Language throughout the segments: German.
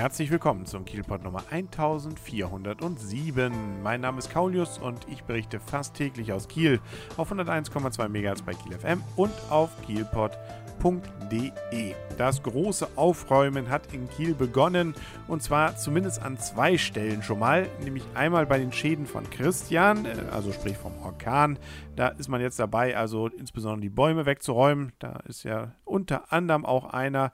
Herzlich willkommen zum Kielpot Nummer 1407. Mein Name ist Kaulius und ich berichte fast täglich aus Kiel auf 101,2 MHz bei Kiel FM und auf kielpot.de. Das große Aufräumen hat in Kiel begonnen und zwar zumindest an zwei Stellen schon mal, nämlich einmal bei den Schäden von Christian, äh, also sprich vom Orkan. Da ist man jetzt dabei, also insbesondere die Bäume wegzuräumen. Da ist ja unter anderem auch einer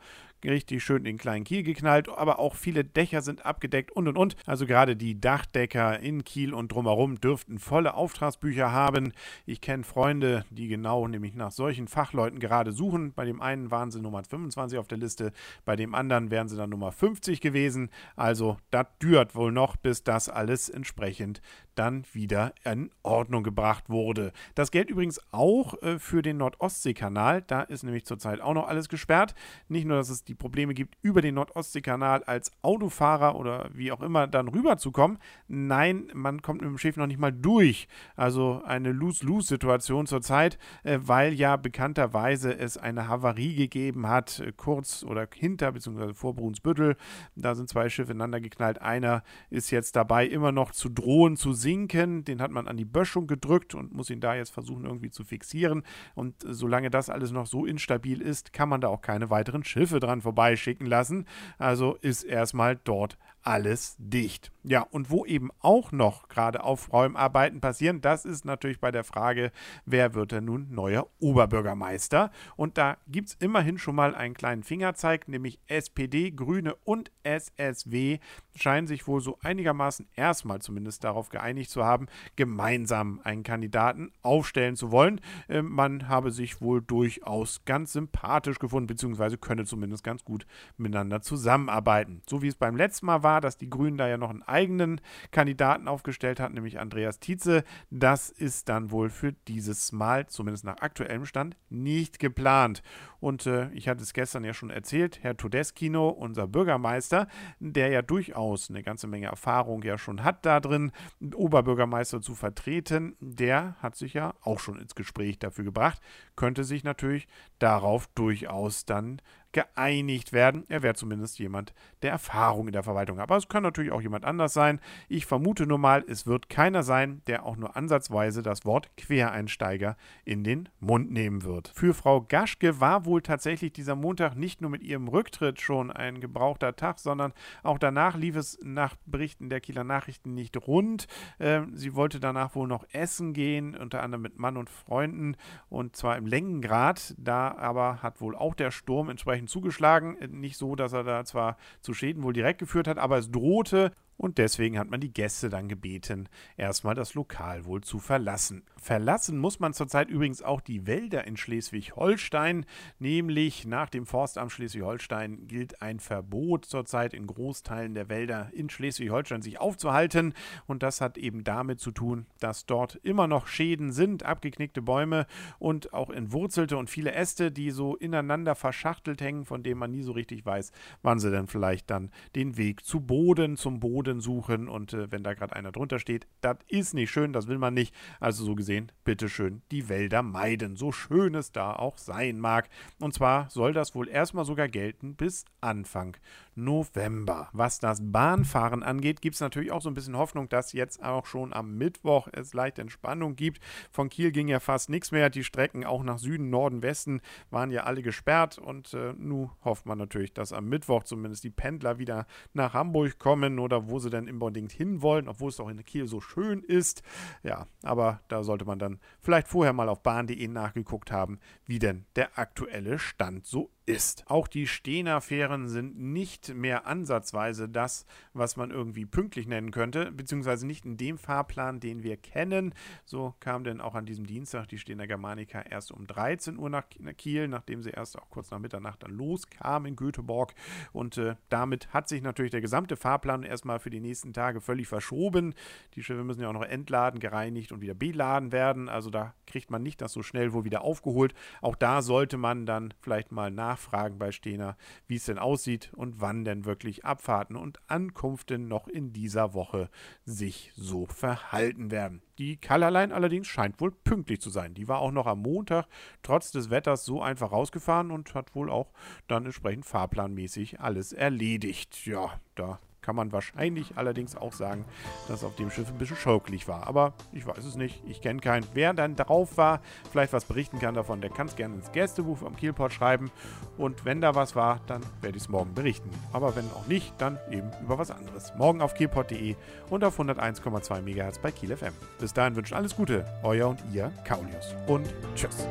richtig schön in den kleinen Kiel geknallt, aber auch viele Dächer sind abgedeckt und und und. Also gerade die Dachdecker in Kiel und drumherum dürften volle Auftragsbücher haben. Ich kenne Freunde, die genau nämlich nach solchen Fachleuten gerade suchen. Bei dem einen waren sie Nummer 25 auf der Liste, bei dem anderen wären sie dann Nummer 50 gewesen. Also das dürt wohl noch, bis das alles entsprechend dann wieder in Ordnung gebracht wurde. Das gilt übrigens auch äh, für den Nordostseekanal. Da ist nämlich zurzeit auch noch alles gesperrt. Nicht nur, dass es die Probleme gibt, über den Nordostseekanal als Autofahrer oder wie auch immer dann rüberzukommen. Nein, man kommt mit dem Schiff noch nicht mal durch. Also eine Lose-Lose-Situation zurzeit, äh, weil ja bekannterweise es eine Havarie gegeben hat, äh, kurz oder hinter bzw. vor Brunsbüttel. Da sind zwei Schiffe ineinander geknallt. Einer ist jetzt dabei, immer noch zu drohen, zu sinken. Den hat man an die Böschung gedrückt und muss ihn da jetzt versuchen irgendwie zu fixieren. Und solange das alles noch so instabil ist, kann man da auch keine weiteren Schiffe dran vorbeischicken lassen. Also ist erstmal dort alles dicht. Ja, und wo eben auch noch gerade Aufräumarbeiten passieren, das ist natürlich bei der Frage, wer wird denn nun neuer Oberbürgermeister? Und da gibt es immerhin schon mal einen kleinen Fingerzeig, nämlich SPD, Grüne und SSW scheinen sich wohl so einigermaßen erstmal zumindest darauf geeinigt zu haben, gemeinsam einen Kandidaten aufstellen zu wollen. Äh, man habe sich wohl durchaus ganz sympathisch gefunden, beziehungsweise könne zumindest ganz gut miteinander zusammenarbeiten. So wie es beim letzten Mal war, war, dass die Grünen da ja noch einen eigenen Kandidaten aufgestellt hatten, nämlich Andreas Tietze. Das ist dann wohl für dieses Mal, zumindest nach aktuellem Stand, nicht geplant. Und äh, ich hatte es gestern ja schon erzählt, Herr Todeskino, unser Bürgermeister, der ja durchaus eine ganze Menge Erfahrung ja schon hat da drin, Oberbürgermeister zu vertreten, der hat sich ja auch schon ins Gespräch dafür gebracht, könnte sich natürlich darauf durchaus dann geeinigt werden. Er wäre zumindest jemand, der Erfahrung in der Verwaltung. Aber es kann natürlich auch jemand anders sein. Ich vermute nur mal, es wird keiner sein, der auch nur ansatzweise das Wort Quereinsteiger in den Mund nehmen wird. Für Frau Gaschke war wohl tatsächlich dieser Montag nicht nur mit ihrem Rücktritt schon ein gebrauchter Tag, sondern auch danach lief es nach Berichten der Kieler Nachrichten nicht rund. Ähm, sie wollte danach wohl noch essen gehen, unter anderem mit Mann und Freunden und zwar im Längengrad. Da aber hat wohl auch der Sturm entsprechend zugeschlagen. Nicht so, dass er da zwar zu Schäden wohl direkt geführt hat, aber es drohte und deswegen hat man die Gäste dann gebeten, erstmal das Lokal wohl zu verlassen. Verlassen muss man zurzeit übrigens auch die Wälder in Schleswig-Holstein, nämlich nach dem Forstamt Schleswig-Holstein gilt ein Verbot zurzeit in Großteilen der Wälder in Schleswig-Holstein sich aufzuhalten und das hat eben damit zu tun, dass dort immer noch Schäden sind, abgeknickte Bäume und auch entwurzelte und viele Äste, die so ineinander verschachtelt hängen, von denen man nie so richtig weiß, wann sie denn vielleicht dann den Weg zu Boden, zum Boden Boden suchen und äh, wenn da gerade einer drunter steht, das ist nicht schön, das will man nicht. Also so gesehen, bitteschön, die Wälder meiden, so schön es da auch sein mag. Und zwar soll das wohl erstmal sogar gelten bis Anfang November. Was das Bahnfahren angeht, gibt es natürlich auch so ein bisschen Hoffnung, dass jetzt auch schon am Mittwoch es leicht Entspannung gibt. Von Kiel ging ja fast nichts mehr. Die Strecken auch nach Süden, Norden, Westen waren ja alle gesperrt und äh, nun hofft man natürlich, dass am Mittwoch zumindest die Pendler wieder nach Hamburg kommen oder wo wo sie denn unbedingt hinwollen, obwohl es auch in Kiel so schön ist. Ja, aber da sollte man dann vielleicht vorher mal auf bahn.de nachgeguckt haben, wie denn der aktuelle Stand so ist. Auch die Stehner-Fähren sind nicht mehr ansatzweise das, was man irgendwie pünktlich nennen könnte, beziehungsweise nicht in dem Fahrplan, den wir kennen. So kam denn auch an diesem Dienstag die Stehner Germanica erst um 13 Uhr nach Kiel, nachdem sie erst auch kurz nach Mitternacht dann loskam in Göteborg. Und äh, damit hat sich natürlich der gesamte Fahrplan erstmal für die nächsten Tage völlig verschoben. Die Schiffe müssen ja auch noch entladen, gereinigt und wieder beladen werden. Also da kriegt man nicht das so schnell wohl wieder aufgeholt. Auch da sollte man dann vielleicht mal nach nachfragen bei Stehner, wie es denn aussieht und wann denn wirklich Abfahrten und Ankunften noch in dieser Woche sich so verhalten werden. Die Kallerlein allerdings scheint wohl pünktlich zu sein. Die war auch noch am Montag trotz des Wetters so einfach rausgefahren und hat wohl auch dann entsprechend fahrplanmäßig alles erledigt. Ja, da kann man wahrscheinlich allerdings auch sagen, dass auf dem Schiff ein bisschen schaukelig war. Aber ich weiß es nicht. Ich kenne keinen. Wer dann drauf war, vielleicht was berichten kann davon, der kann es gerne ins Gästebuch am Kielport schreiben. Und wenn da was war, dann werde ich es morgen berichten. Aber wenn auch nicht, dann eben über was anderes. Morgen auf kielport.de und auf 101,2 MHz bei Kiel FM. Bis dahin wünscht alles Gute. Euer und ihr, Kaulius. Und tschüss.